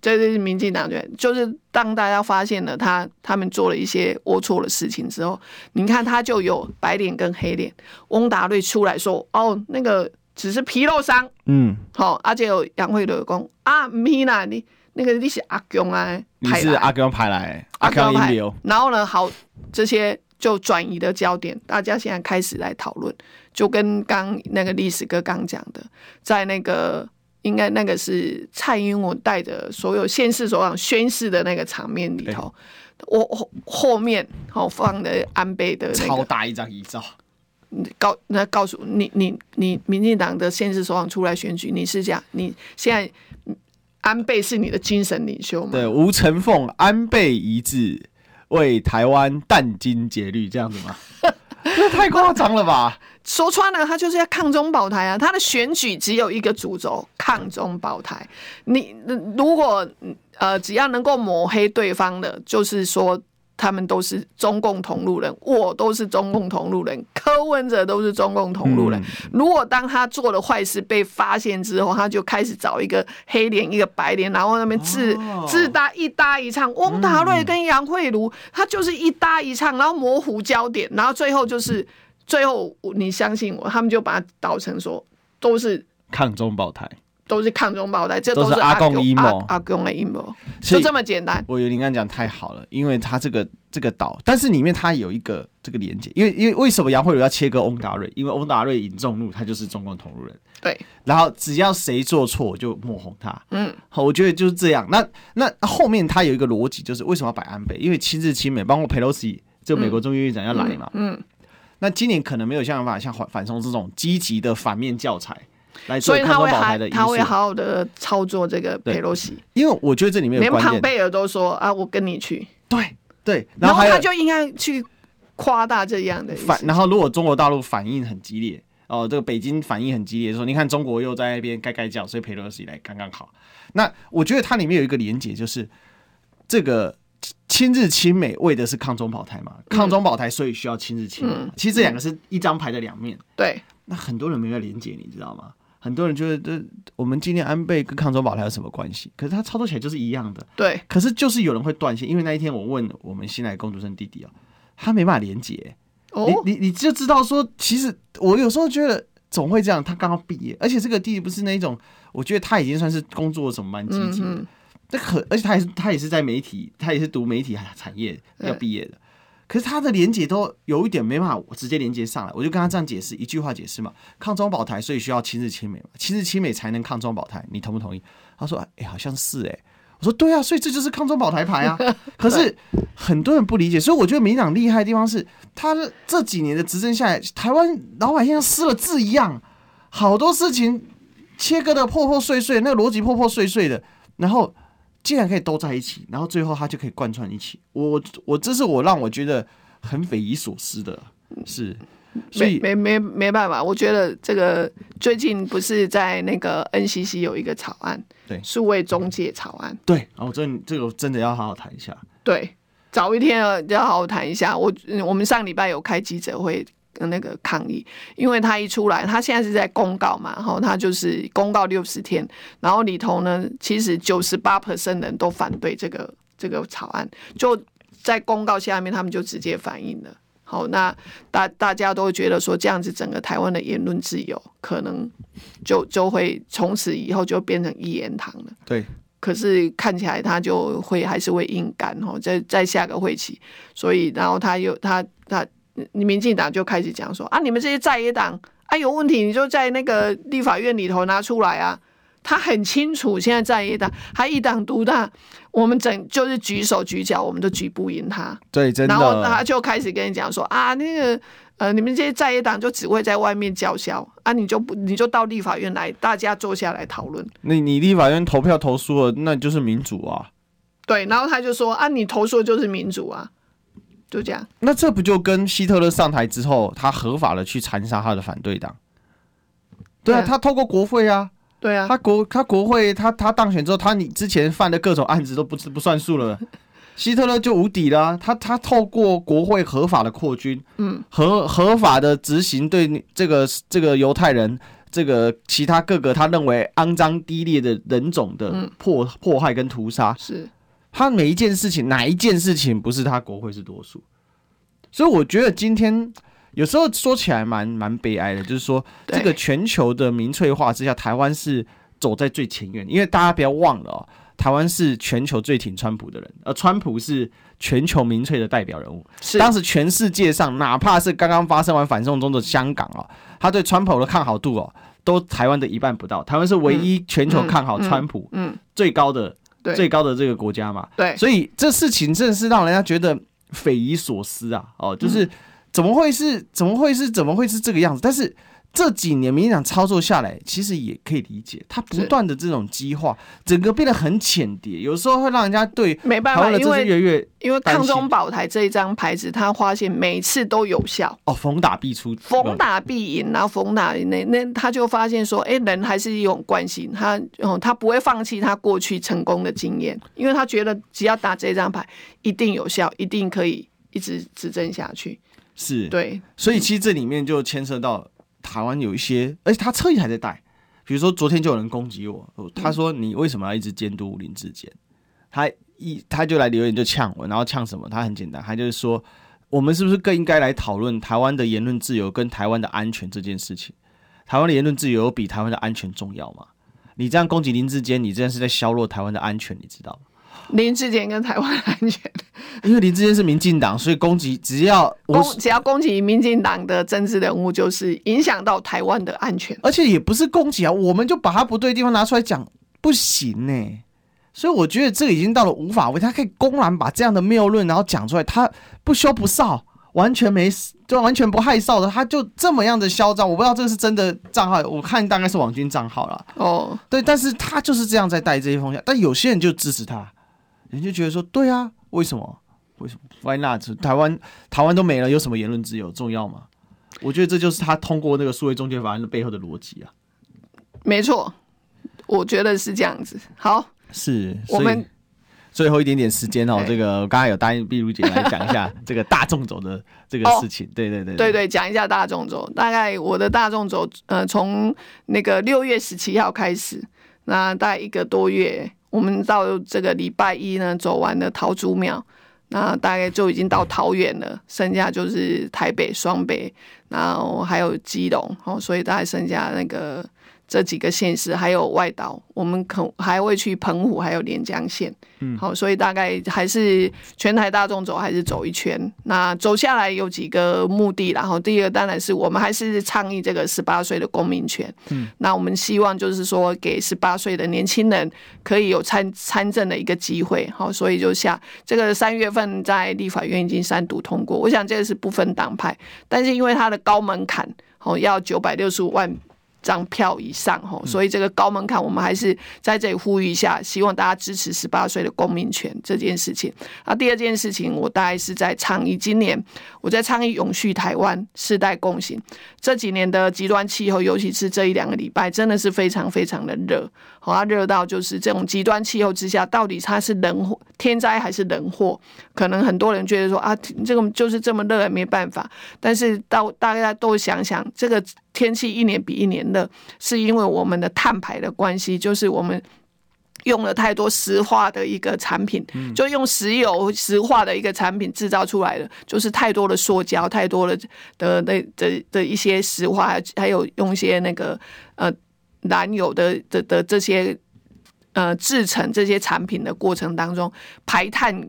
这是民进党员，就是当大家发现了他他们做了一些龌龊的事情之后，你看他就有白脸跟黑脸。翁达瑞出来说：“哦，那个只是皮肉伤，嗯，好、哦，而且有杨慧的讲啊，咪啦，你那个你是阿公啊，你是阿公派来，阿公派，然后呢，好，这些就转移的焦点，大家现在开始来讨论。”就跟刚那个历史哥刚讲的，在那个应该那个是蔡英文带着所有县市首长宣誓的那个场面里头，我后后面好放的安倍的、那个、超大一张遗照，告那告诉你你你民进党的县市首长出来选举，你是这样，你现在安倍是你的精神领袖吗？对，吴成凤安倍遗志为台湾殚精竭虑这样子吗？这太夸张了吧？说穿了，他就是要抗中保台啊！他的选举只有一个主轴，抗中保台。你如果呃，只要能够抹黑对方的，就是说。他们都是中共同路人，我都是中共同路人，柯文哲都是中共同路人。如果当他做了坏事被发现之后，他就开始找一个黑脸一个白脸，然后那边自自搭一搭一唱，翁达瑞跟杨慧如，他就是一搭一唱，然后模糊焦点，然后最后就是最后你相信我，他们就把它导成说都是抗中保台。都是抗中保台，这都是阿共阴谋，阿共的阴谋，就这么简单。我觉得你刚刚讲太好了，因为他这个这个岛，但是里面他有一个这个连接，因为因为为什么杨慧如要切割翁达瑞？因为翁达瑞引众怒，他就是中共同路人。对，然后只要谁做错就抹红他。嗯，好，我觉得就是这样。那那后面他有一个逻辑，就是为什么要摆安倍？因为亲日亲美，包括佩洛西就美国众议院长要来嘛。嗯，嗯，那今年可能没有像法像反反送这种积极的反面教材。所以他会还他会好好的操作这个佩洛西，因为我觉得这里面连庞贝尔都说啊，我跟你去，对对，然后他就应该去夸大这样的反。然后如果中国大陆反应很激烈，哦，这个北京反应很激烈，说你看中国又在那边盖盖叫，所以佩洛西来刚刚好。那我觉得它里面有一个连结，就是这个亲日亲美为的是抗中保台嘛，抗中保台所以需要亲日亲美。其实这两个是一张牌的两面。对，那很多人没有连结，你知道吗？很多人觉得，这我们今天安倍跟抗中保台有什么关系？可是他操作起来就是一样的。对。可是就是有人会断线，因为那一天我问我们新来工读生弟弟哦，他没办法连接。哦。你你你就知道说，其实我有时候觉得总会这样。他刚刚毕业，而且这个弟弟不是那一种，我觉得他已经算是工作什么蛮积极的。那可而且他也是他也是在媒体，他也是读媒体产业要毕业的。可是他的连接都有一点没办法我直接连接上来，我就跟他这样解释一句话解释嘛，抗中保台，所以需要亲日亲美嘛，亲日亲美才能抗中保台，你同不同意？他说，哎、欸，好像是哎、欸，我说对啊，所以这就是抗中保台牌啊。可是很多人不理解，所以我觉得民党厉害的地方是，他这几年的执政下来，台湾老百姓像失了智一样，好多事情切割的破破碎碎，那个逻辑破破碎碎的，然后。竟然可以都在一起，然后最后他就可以贯穿一起。我我这是我让我觉得很匪夷所思的，是，所以没没没，没办法。我觉得这个最近不是在那个 NCC 有一个草案，对，数位中介草案，对。然后这这个真的要好好谈一下，对，早一天要好好谈一下。我我们上礼拜有开记者会。那个抗议，因为他一出来，他现在是在公告嘛，然后他就是公告六十天，然后里头呢，其实九十八 percent 人都反对这个这个草案，就在公告下面，他们就直接反映了。好，那大大家都觉得说这样子，整个台湾的言论自由可能就就会从此以后就变成一言堂了。对，可是看起来他就会还是会硬干哈，在在下个会期，所以然后他又他他。你民进党就开始讲说啊，你们这些在野党啊有问题，你就在那个立法院里头拿出来啊。他很清楚，现在在野党他一党独大，我们整就是举手举脚，我们都举不赢他。对，真的。然后他就开始跟你讲说啊，那个呃，你们这些在野党就只会在外面叫嚣啊，你就不你就到立法院来，大家坐下来讨论。你你立法院投票投输了，那就是民主啊。对，然后他就说啊，你投诉就是民主啊。就这样，那这不就跟希特勒上台之后，他合法的去残杀他的反对党？对啊，他透过国会啊，对啊，他国他国会他他当选之后，他你之前犯的各种案子都不不算数了，希特勒就无底了。他他透过国会合法的扩军，嗯，合合法的执行对这个这个犹太人这个其他各个他认为肮脏低劣的人种的迫迫害跟屠杀。是。他每一件事情，哪一件事情不是他国会是多数？所以我觉得今天有时候说起来蛮蛮悲哀的，就是说这个全球的民粹化之下，台湾是走在最前沿。因为大家不要忘了哦，台湾是全球最挺川普的人，而川普是全球民粹的代表人物。是当时全世界上，哪怕是刚刚发生完反送中的香港哦，他对川普的看好度哦，都台湾的一半不到。台湾是唯一全球看好川普嗯最高的。最高的这个国家嘛，对，所以这事情真的是让人家觉得匪夷所思啊！哦，就是怎么会是怎么会是怎么会是这个样子？但是这几年民进党操作下来，其实也可以理解，他不断的这种激化，整个变得很浅碟，有时候会让人家对没办法，因为越越因为抗中保台这一张牌子，他发现每次都有效。哦，逢打必出，逢打必赢，然后逢打那那他就发现说，哎，人还是一种惯性，他哦他不会放弃他过去成功的经验，因为他觉得只要打这张牌一定有效，一定可以一直执政下去。是对，所以其实这里面就牵涉到台湾有一些，而且他侧翼还在带，比如说昨天就有人攻击我，他说你为什么要一直监督林志坚？他一他就来留言就呛我，然后呛什么？他很简单，他就是说我们是不是更应该来讨论台湾的言论自由跟台湾的安全这件事情？台湾的言论自由比台湾的安全重要吗？你这样攻击林志坚，你这样是在削弱台湾的安全，你知道吗？林志坚跟台湾安全，因为林志坚是民进党，所以攻击只要攻只要攻击民进党的政治人物，就是影响到台湾的安全。而且也不是攻击啊，我们就把他不对的地方拿出来讲，不行呢、欸。所以我觉得这个已经到了无法为他可以公然把这样的谬论然后讲出来，他不羞不臊，完全没就完全不害臊的，他就这么样的嚣张。我不知道这个是真的账号，我看大概是网军账号了。哦，对，但是他就是这样在带这些风向，但有些人就支持他。人就觉得说，对啊，为什么？为什么？Why not？台湾台湾都没了，有什么言论自由重要吗？我觉得这就是他通过那个数位中介法案的背后的逻辑啊。没错，我觉得是这样子。好，是我们最后一点点时间哦。这个我刚才有答应碧如姐来讲一下 这个大众走的这个事情。哦、对对对对对，讲一下大众走。大概我的大众走，呃，从那个六月十七号开始，那大概一个多月。我们到这个礼拜一呢，走完了桃竹庙，那大概就已经到桃园了，剩下就是台北、双北，然后还有基隆，哦，所以大概剩下那个。这几个县市还有外岛，我们可还会去澎湖，还有连江县。嗯，好，所以大概还是全台大众走，还是走一圈。那走下来有几个目的，然后第一个当然是我们还是倡议这个十八岁的公民权。嗯，那我们希望就是说给十八岁的年轻人可以有参参政的一个机会。好，所以就下这个三月份在立法院已经三读通过。我想这个是不分党派，但是因为它的高门槛，哦，要九百六十五万。张票以上吼，所以这个高门槛，我们还是在这里呼吁一下，希望大家支持十八岁的公民权这件事情。那，第二件事情，我大概是在倡议，今年我在倡议永续台湾世代共行。这几年的极端气候，尤其是这一两个礼拜，真的是非常非常的热，好啊，热到就是这种极端气候之下，到底它是人祸天灾还是人祸？可能很多人觉得说啊，这个就是这么热，也没办法。但是到大家都想想这个。天气一年比一年热，是因为我们的碳排的关系，就是我们用了太多石化的一个产品，就用石油石化的一个产品制造出来的，就是太多的塑胶，太多的的的的的一些石化，还有用一些那个呃燃油的的的这些呃制成这些产品的过程当中，排碳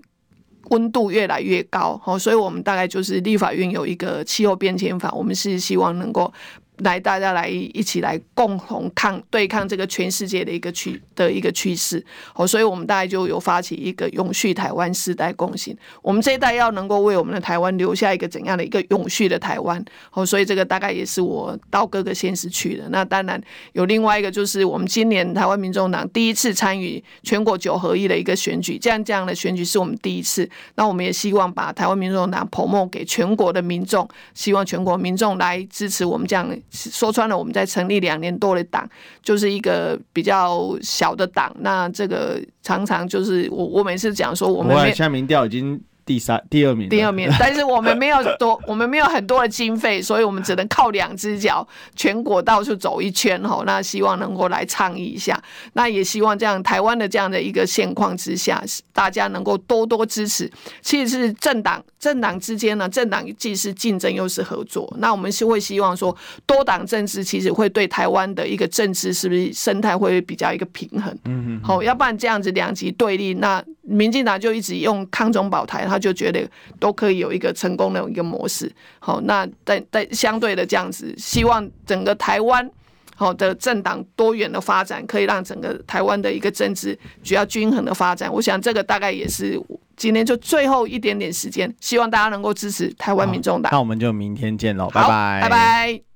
温度越来越高，好，所以我们大概就是立法院有一个气候变迁法，我们是希望能够。来，大家来一起来共同抗对抗这个全世界的一个趋的一个趋势哦，所以我们大概就有发起一个永续台湾世代共行。我们这一代要能够为我们的台湾留下一个怎样的一个永续的台湾哦，所以这个大概也是我到各个县市去的。那当然有另外一个，就是我们今年台湾民众党第一次参与全国九合一的一个选举，这样这样的选举是我们第一次。那我们也希望把台湾民众党 promo 给全国的民众，希望全国民众来支持我们这样。说穿了，我们在成立两年多的党，就是一个比较小的党。那这个常常就是我，我每次讲说，我们现在民调已经。第三、第二名，第二名。但是我们没有多，我们没有很多的经费，所以我们只能靠两只脚，全国到处走一圈吼。那希望能够来倡议一下，那也希望这样台湾的这样的一个现况之下，大家能够多多支持。其实是政党政党之间呢，政党既是竞争又是合作。那我们是会希望说，多党政治其实会对台湾的一个政治是不是生态会比较一个平衡？嗯嗯。好，要不然这样子两极对立，那民进党就一直用康中保台，他。就觉得都可以有一个成功的一个模式，好，那在在相对的这样子，希望整个台湾好的政党多元的发展，可以让整个台湾的一个政治比较均衡的发展。我想这个大概也是今天就最后一点点时间，希望大家能够支持台湾民众党。那我们就明天见喽，拜拜，拜拜。